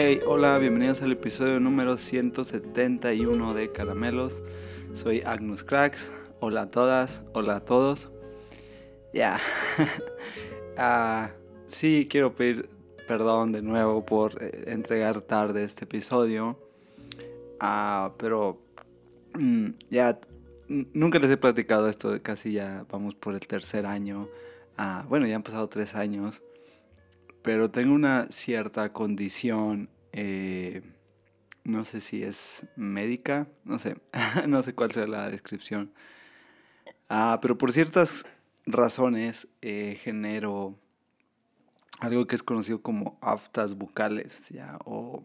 Hey, hola, bienvenidos al episodio número 171 de Caramelos. Soy Agnus Cracks. Hola a todas, hola a todos. Ya. Ah, sí, quiero pedir perdón de nuevo por eh, entregar tarde este episodio. Ah, pero mm, ya nunca les he platicado esto, casi ya vamos por el tercer año. Ah, bueno, ya han pasado tres años pero tengo una cierta condición, eh, no sé si es médica, no sé, no sé cuál sea la descripción, ah, pero por ciertas razones eh, genero algo que es conocido como aftas bucales, ya, o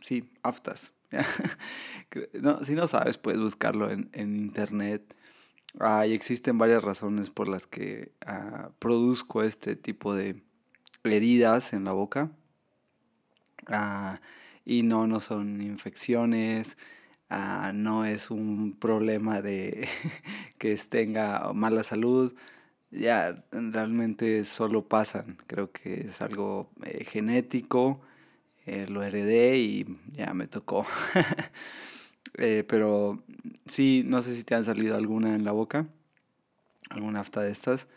sí, aftas. no, si no sabes, puedes buscarlo en, en internet. Ah, y existen varias razones por las que ah, produzco este tipo de, heridas en la boca. Ah, y no, no son infecciones, ah, no es un problema de que tenga mala salud. Ya, realmente solo pasan. Creo que es algo eh, genético. Eh, lo heredé y ya me tocó. Eh, pero sí, no sé si te han salido alguna en la boca. Alguna afta de estas.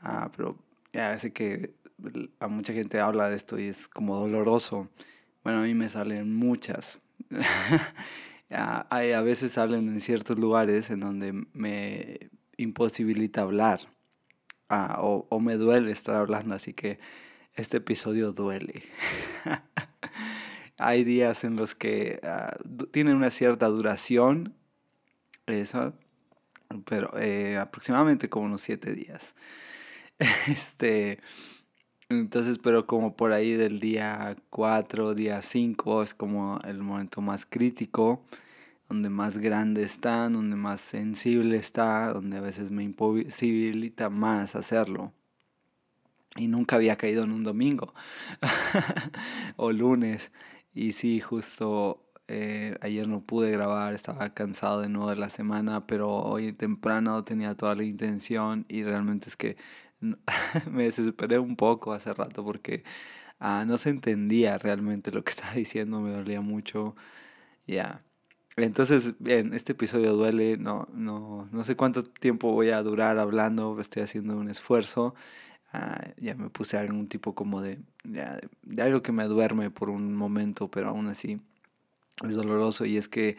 Ah, pero ya sé que a mucha gente habla de esto y es como doloroso. Bueno, a mí me salen muchas. Hay, a veces salen en ciertos lugares en donde me imposibilita hablar ah, o, o, me duele estar hablando, así que este episodio duele. Hay días en los que ah, tienen una cierta duración, eso, pero eh, aproximadamente como unos siete días. Este, entonces, pero como por ahí del día 4, día 5 es como el momento más crítico, donde más grande está, donde más sensible está, donde a veces me imposibilita más hacerlo. Y nunca había caído en un domingo o lunes. Y sí, justo eh, ayer no pude grabar, estaba cansado de nuevo de la semana, pero hoy temprano tenía toda la intención y realmente es que me desesperé un poco hace rato porque ah, no se entendía realmente lo que estaba diciendo, me dolía mucho. Ya. Entonces, bien, este episodio duele, no, no, no sé cuánto tiempo voy a durar hablando, estoy haciendo un esfuerzo. Ah, ya me puse algún tipo como de, de algo que me duerme por un momento, pero aún así es doloroso y es que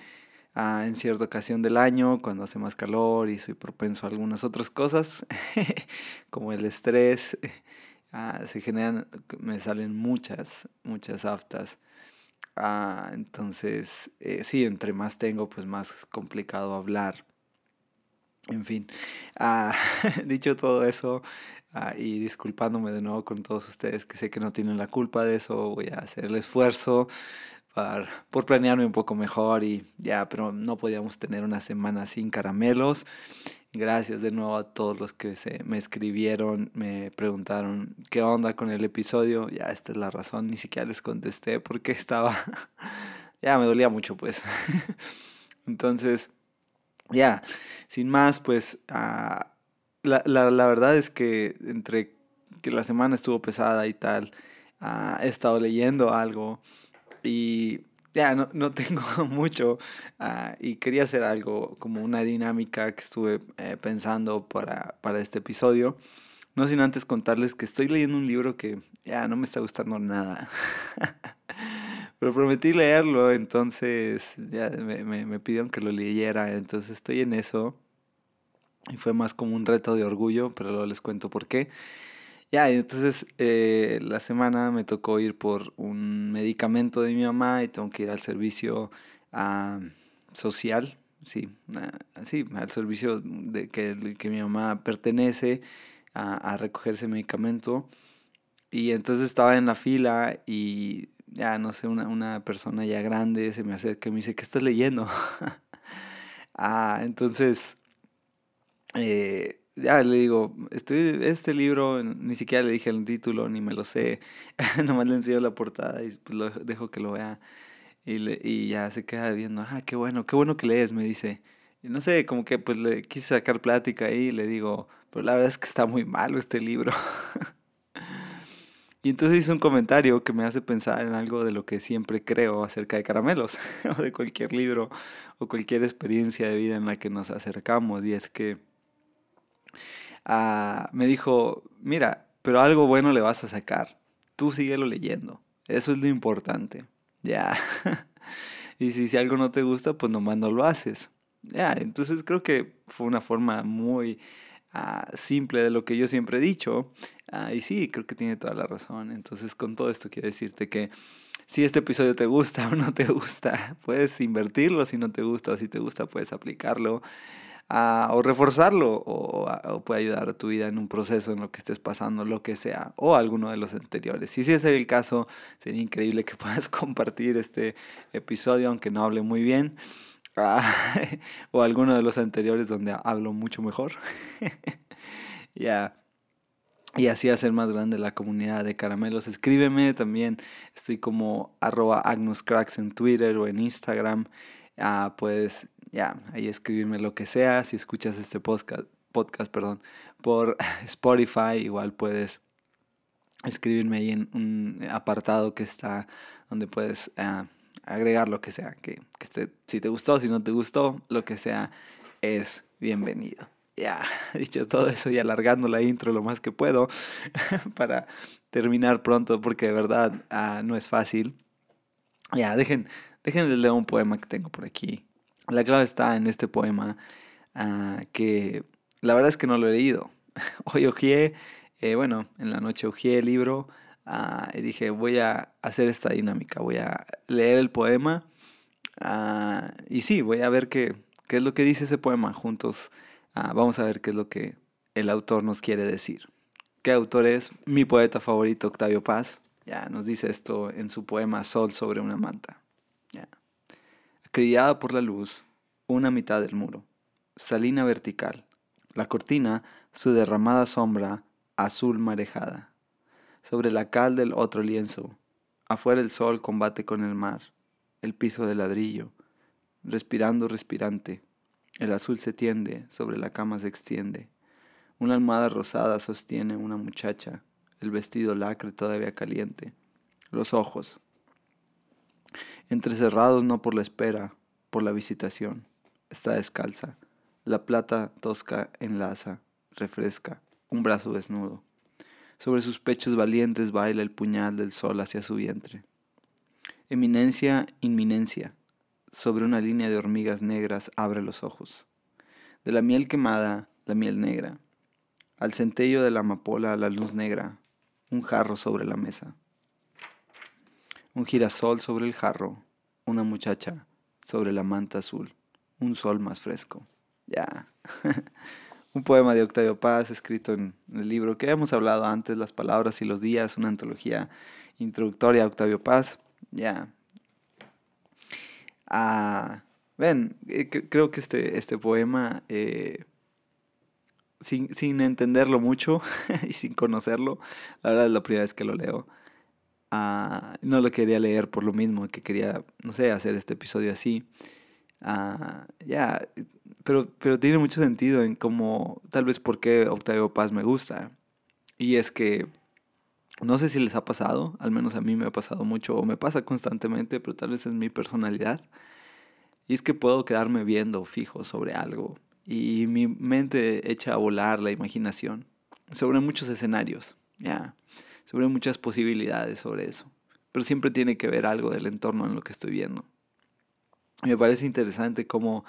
Ah, en cierta ocasión del año, cuando hace más calor y soy propenso a algunas otras cosas, como el estrés, ah, se generan, me salen muchas, muchas aftas. Ah, entonces, eh, sí, entre más tengo, pues más complicado hablar. En fin, dicho todo eso, y disculpándome de nuevo con todos ustedes que sé que no tienen la culpa de eso, voy a hacer el esfuerzo por planearme un poco mejor y ya, pero no podíamos tener una semana sin caramelos. Gracias de nuevo a todos los que se me escribieron, me preguntaron qué onda con el episodio. Ya, esta es la razón, ni siquiera les contesté porque estaba, ya me dolía mucho pues. Entonces, ya, sin más, pues ah, la, la, la, verdad es que entre que la semana estuvo pesada y tal, ah, he estado leyendo algo y ya no, no tengo mucho uh, y quería hacer algo como una dinámica que estuve eh, pensando para, para este episodio. No sin antes contarles que estoy leyendo un libro que ya no me está gustando nada. Pero prometí leerlo, entonces ya me, me, me, pidieron que lo leyera, entonces estoy en eso. Y fue más como un reto de orgullo, pero luego les cuento por qué. Ya, entonces eh, la semana me tocó ir por un medicamento de mi mamá y tengo que ir al servicio ah, social, sí, sí, al servicio de que, que mi mamá pertenece a, a, recoger ese medicamento. Y entonces estaba en la fila y ya no sé, una, una persona ya grande se me acerca y me dice, ¿qué estás leyendo? ah, entonces... Eh, ya le digo, estoy, este libro, ni siquiera le dije el título, ni me lo sé, nomás le enseño la portada y pues lo dejo que lo vea. Y, le, y ya se queda viendo, ah, qué bueno, qué bueno que lees, me dice. Y no sé, como que pues le quise sacar plática ahí y le digo, pero la verdad es que está muy malo este libro. Y entonces hizo un comentario que me hace pensar en algo de lo que siempre creo acerca de caramelos, o de cualquier libro o cualquier experiencia de vida en la que nos acercamos. Y es que ah, me dijo, mira, pero algo bueno le vas a sacar. Tú síguelo leyendo. Eso es lo importante. Ya. y si, si algo no te gusta, pues nomás no lo haces. Ya, entonces creo que fue una forma muy ah, simple de lo que yo siempre he dicho. Ah, y sí, creo que tiene toda la razón. Entonces con todo esto quiero decirte que si este episodio te gusta o no te gusta, puedes invertirlo. Si no te gusta o si te gusta, puedes aplicarlo. Ah, o reforzarlo o, puede ayudar a tu vida en un proceso en lo que estés pasando, lo que sea, o alguno de los anteriores. Si ese es el caso, sería increíble que puedas compartir este episodio, aunque no hable muy bien. o alguno de los anteriores donde hablo mucho mejor. Ya. Y así hacer más grande la comunidad de caramelos. Escríbeme también. Estoy como arroba agnuscracks en Twitter o en Instagram. Ah, puedes ya ahí escribirme lo que sea. Si escuchas este podcast, podcast perdón, por Spotify, igual puedes escribirme ahí en un apartado que está donde puedes ah, agregar lo que sea, que, que si te gustó, si no te gustó, lo que sea, es bienvenido. Ya, dicho todo eso y alargando la intro lo más que puedo para terminar pronto, porque de verdad ah, no es fácil. Ya, dejen, dejen leer un poema que tengo por aquí. La clave está en este poema ah, que la verdad es que no lo he leído. Hoy ojeé, eh, bueno, en la noche ojeé el libro Ah, y dije, voy a hacer esta dinámica, voy a leer el poema ah, y sí, voy a ver qué, qué, es lo que dice ese poema. Juntos vamos a ver qué es lo que el autor nos quiere decir. ¿Qué autor es? Mi poeta favorito, Octavio Paz. Ya nos dice esto en su poema Sol sobre una manta. Ya. Acrillada por la luz, una mitad del muro, salina vertical, la cortina, su derramada sombra, azul marejada sobre la cal del otro lienzo. Afuera el sol combate con el mar, el piso de ladrillo, respirando respirante. El azul se tiende, sobre la cama se extiende. Una almohada rosada sostiene una muchacha, el vestido lacre todavía caliente. Los ojos, entrecerrados no por la espera, por la visitación. Está descalza. La plata tosca enlaza, refresca, un brazo desnudo. Sobre sus pechos valientes baila el puñal del sol hacia su vientre. Eminencia, inminencia. Sobre una línea de hormigas negras abre los ojos. De la miel quemada, la miel negra. Al centello de la amapola, la luz negra. Un jarro sobre la mesa. Un girasol sobre el jarro. Una muchacha sobre la manta azul. Un sol más fresco. Ya. un poema de Octavio Paz escrito en el libro que hemos hablado antes, Las Palabras y los Días, una antología introductoria a Octavio Paz. Ya. Ah, ven, eh, creo que este, este poema, eh, sin, sin, entenderlo mucho y sin conocerlo, la verdad es la primera vez que lo leo. Ah, no lo quería leer por lo mismo, que quería, no sé, hacer este episodio así. Ah, ya, pero, pero tiene mucho sentido en cómo, tal vez por qué Octavio Paz me gusta. Y es que, no sé si les ha pasado, al menos a mí me ha pasado mucho, o me pasa constantemente, pero tal vez es mi personalidad. Y es que puedo quedarme viendo fijo sobre algo y mi mente echa a volar la imaginación sobre muchos escenarios, ya, sobre muchas posibilidades sobre eso. Pero siempre tiene que ver algo del entorno en lo que estoy viendo. Me parece interesante cómo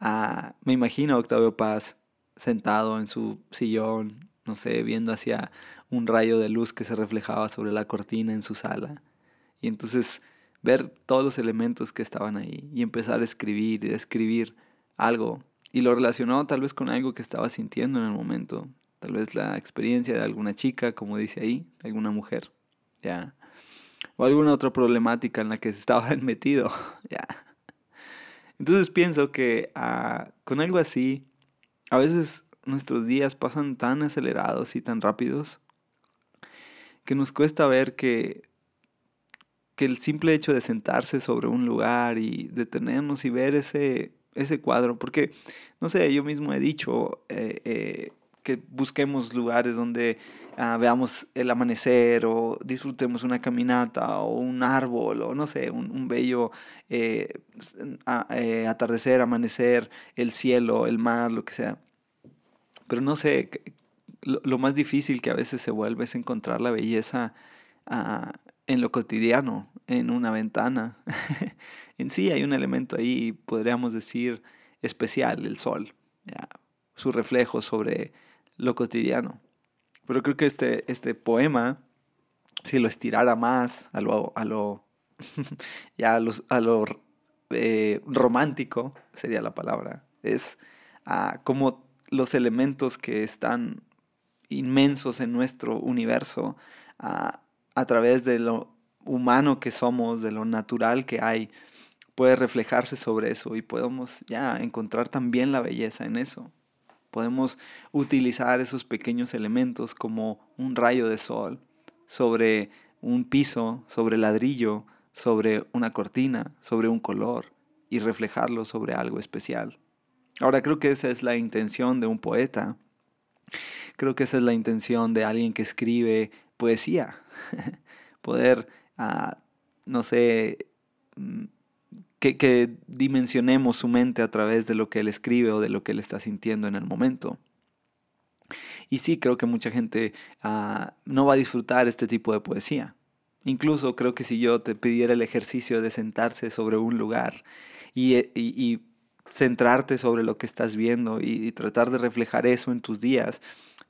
ah, me imagino a Octavio Paz sentado en su sillón, no sé, viendo hacia un rayo de luz que se reflejaba sobre la cortina en su sala. Y entonces ver todos los elementos que estaban ahí y empezar a escribir y describir algo. Y lo relacionó tal vez con algo que estaba sintiendo en el momento. Tal vez la experiencia de alguna chica, como dice ahí, alguna mujer. Ya. O alguna otra problemática en la que se estaba metido. ya. Entonces pienso que ah, con algo así, a veces nuestros días pasan tan acelerados y tan rápidos que nos cuesta ver que, que el simple hecho de sentarse sobre un lugar y detenernos y ver ese, ese cuadro, porque, no sé, yo mismo he dicho eh, eh, que busquemos lugares donde ah, veamos el amanecer o disfrutemos una caminata o un árbol o no sé, un, bello eh, eh, atardecer, amanecer, el cielo, el mar, lo que sea. Pero no sé, lo, más difícil que a veces se vuelve es encontrar la belleza ah, en lo cotidiano, en una ventana. en sí hay un elemento ahí, podríamos decir, especial, el sol, su reflejo sobre lo cotidiano. Pero creo que este, este poema, si lo estirara más a lo, a lo, ya a, lo eh, romántico, sería la palabra, es ah, como los elementos que están inmensos en nuestro universo, ah, a través de lo humano que somos, de lo natural que hay, puede reflejarse sobre eso y podemos ya encontrar también la belleza en eso. Podemos utilizar esos pequeños elementos como un rayo de sol sobre un piso, sobre ladrillo, sobre una cortina, sobre un color y reflejarlo sobre algo especial. Ahora creo que esa es la intención de un poeta. Creo que esa es la intención de alguien que escribe poesía. Poder, ah, no sé, mm, que, dimensionemos su mente a través de lo que él escribe o de lo que él está sintiendo en el momento. Y sí, creo que mucha gente ah, no va a disfrutar este tipo de poesía. Incluso creo que si yo te pidiera el ejercicio de sentarse sobre un lugar y, y, y centrarte sobre lo que estás viendo y, tratar de reflejar eso en tus días,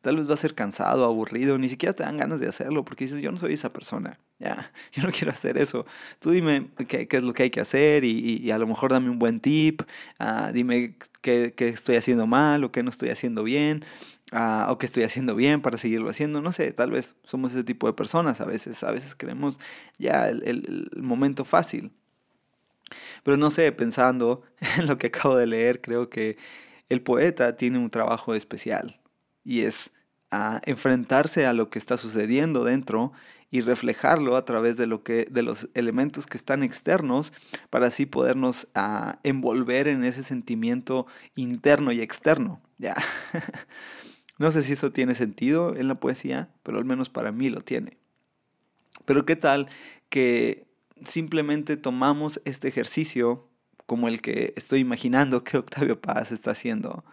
tal vez va a ser cansado, aburrido, ni siquiera te dan ganas de hacerlo porque dices, yo no soy esa persona, ya, yo no quiero hacer eso. Tú dime qué, qué es lo que hay que hacer y, y, a lo mejor dame un buen tip, uh, dime qué, qué, estoy haciendo mal o qué no estoy haciendo bien. Uh, o qué estoy haciendo bien para seguirlo haciendo, no sé, tal vez somos ese tipo de personas a veces, a veces queremos ya el, el, el momento fácil, pero no sé, pensando en lo que acabo de leer, creo que el poeta tiene un trabajo especial y es a enfrentarse a lo que está sucediendo dentro y reflejarlo a través de lo que de los elementos que están externos para así podernos a envolver en ese sentimiento interno y externo ya no sé si esto tiene sentido en la poesía pero al menos para mí lo tiene pero qué tal que simplemente tomamos este ejercicio como el que estoy imaginando que Octavio Paz está haciendo,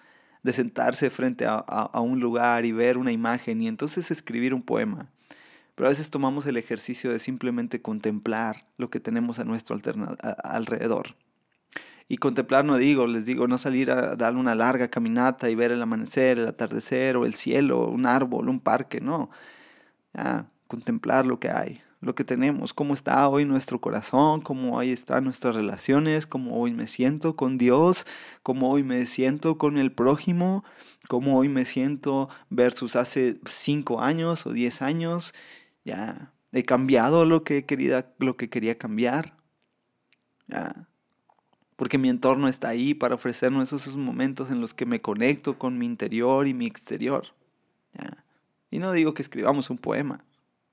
de sentarse frente a, un lugar y ver una imagen y entonces escribir un poema. Pero a veces tomamos el ejercicio de simplemente contemplar lo que tenemos a nuestro alrededor. Y contemplar no digo, les digo, no salir a dar una larga caminata y ver el amanecer, el atardecer o el cielo, un árbol, un parque, no. contemplar lo que hay, lo que tenemos, cómo está hoy nuestro corazón, cómo hoy están nuestras relaciones, cómo hoy me siento con Dios, cómo hoy me siento con el prójimo, cómo hoy me siento versus hace cinco años o diez años. Ya he cambiado lo que quería, lo que quería cambiar. Ya. Porque mi entorno está ahí para ofrecernos esos momentos en los que me conecto con mi interior y mi exterior. Ya. Y no digo que escribamos un poema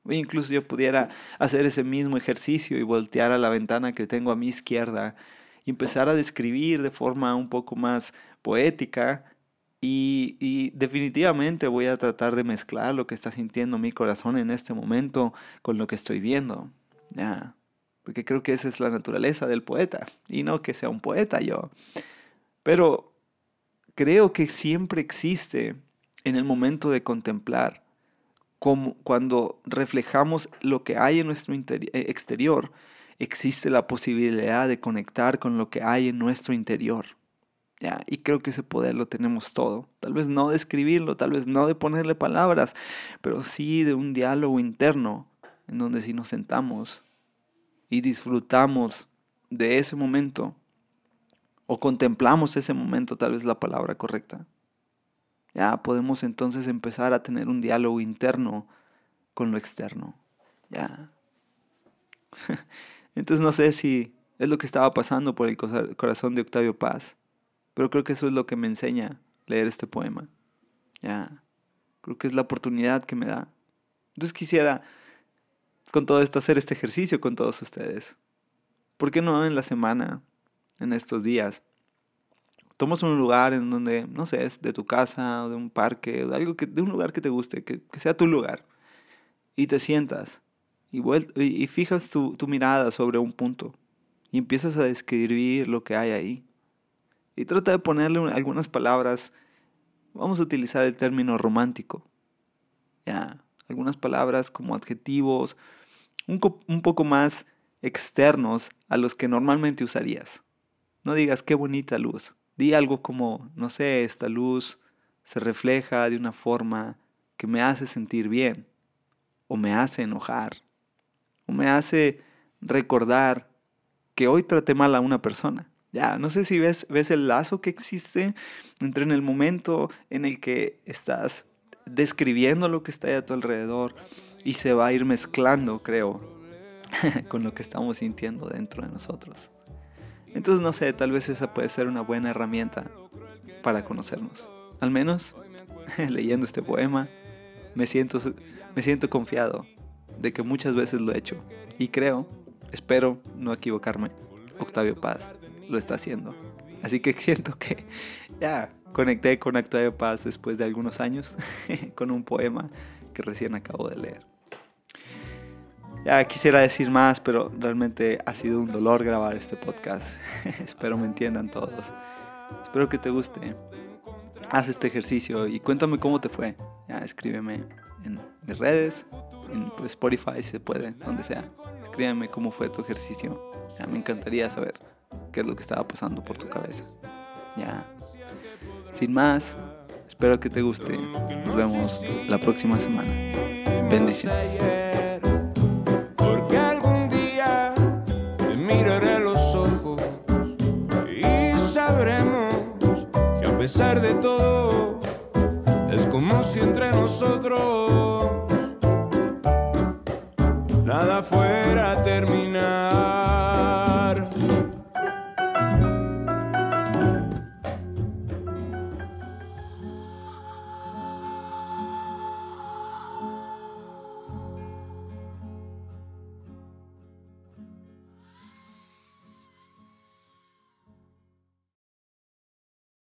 incluso yo pudiera hacer ese mismo ejercicio y voltear a la ventana que tengo a mi izquierda y empezar a describir de forma un poco más poética y, definitivamente voy a tratar de mezclar lo que está sintiendo mi corazón en este momento con lo que estoy viendo. Porque creo que esa es la naturaleza del poeta. Y no que sea un poeta yo. Pero creo que siempre existe en el momento de contemplar como cuando reflejamos lo que hay en nuestro eh, exterior, existe la posibilidad de conectar con lo que hay en nuestro interior. ¿Ya? Y creo que ese poder lo tenemos todo. Tal vez no de escribirlo, tal vez no de ponerle palabras, pero sí de un diálogo interno en donde si nos sentamos y disfrutamos de ese momento o contemplamos ese momento, tal vez la palabra correcta, ya podemos entonces empezar a tener un diálogo interno con lo externo. Ya. Entonces no sé si es lo que estaba pasando por el corazón de Octavio Paz, pero creo que eso es lo que me enseña leer este poema. Ya. Creo que es la oportunidad que me da. Entonces quisiera con todo esto hacer este ejercicio con todos ustedes. ¿Por qué no en la semana, en estos días, tomas un lugar en donde, no sé, es de tu casa o de un parque, o de, algo que, de un lugar que te guste, que, sea tu lugar, y te sientas y, y fijas tu, tu mirada sobre un punto y empiezas a describir lo que hay ahí. Y trata de ponerle algunas palabras, vamos a utilizar el término romántico, ya, algunas palabras como adjetivos, un, un poco más externos a los que normalmente usarías. No digas qué bonita luz. Di algo como, no sé, esta luz se refleja de una forma que me hace sentir bien, o me hace enojar, o me hace recordar que hoy traté mal a una persona. Ya, no sé si ves, ves el lazo que existe entre en el momento en el que estás describiendo lo que está a tu alrededor y se va a ir mezclando, creo, con lo que estamos sintiendo dentro de nosotros. Entonces, no sé, tal vez esa puede ser una buena herramienta para conocernos. Al menos, leyendo este poema, me siento, me siento confiado de que muchas veces lo he hecho. Y creo, espero no equivocarme, Octavio Paz lo está haciendo. Así que siento que ya conecté con Octavio Paz después de algunos años con un poema que recién acabo de leer. Ya quisiera decir más, pero realmente ha sido un dolor grabar este podcast. Espero me entiendan todos. Espero que te guste. Haz este ejercicio y cuéntame cómo te fue. Ya, escríbeme en mis redes, en pues, Spotify si se puede, donde sea. Escríbeme cómo fue tu ejercicio. Me encantaría saber qué es lo que estaba pasando por tu cabeza. Ya. Sin más, espero que te guste. Nos vemos la próxima semana. Bendiciones. de todo, es como si entre nosotros nada fuera a terminar.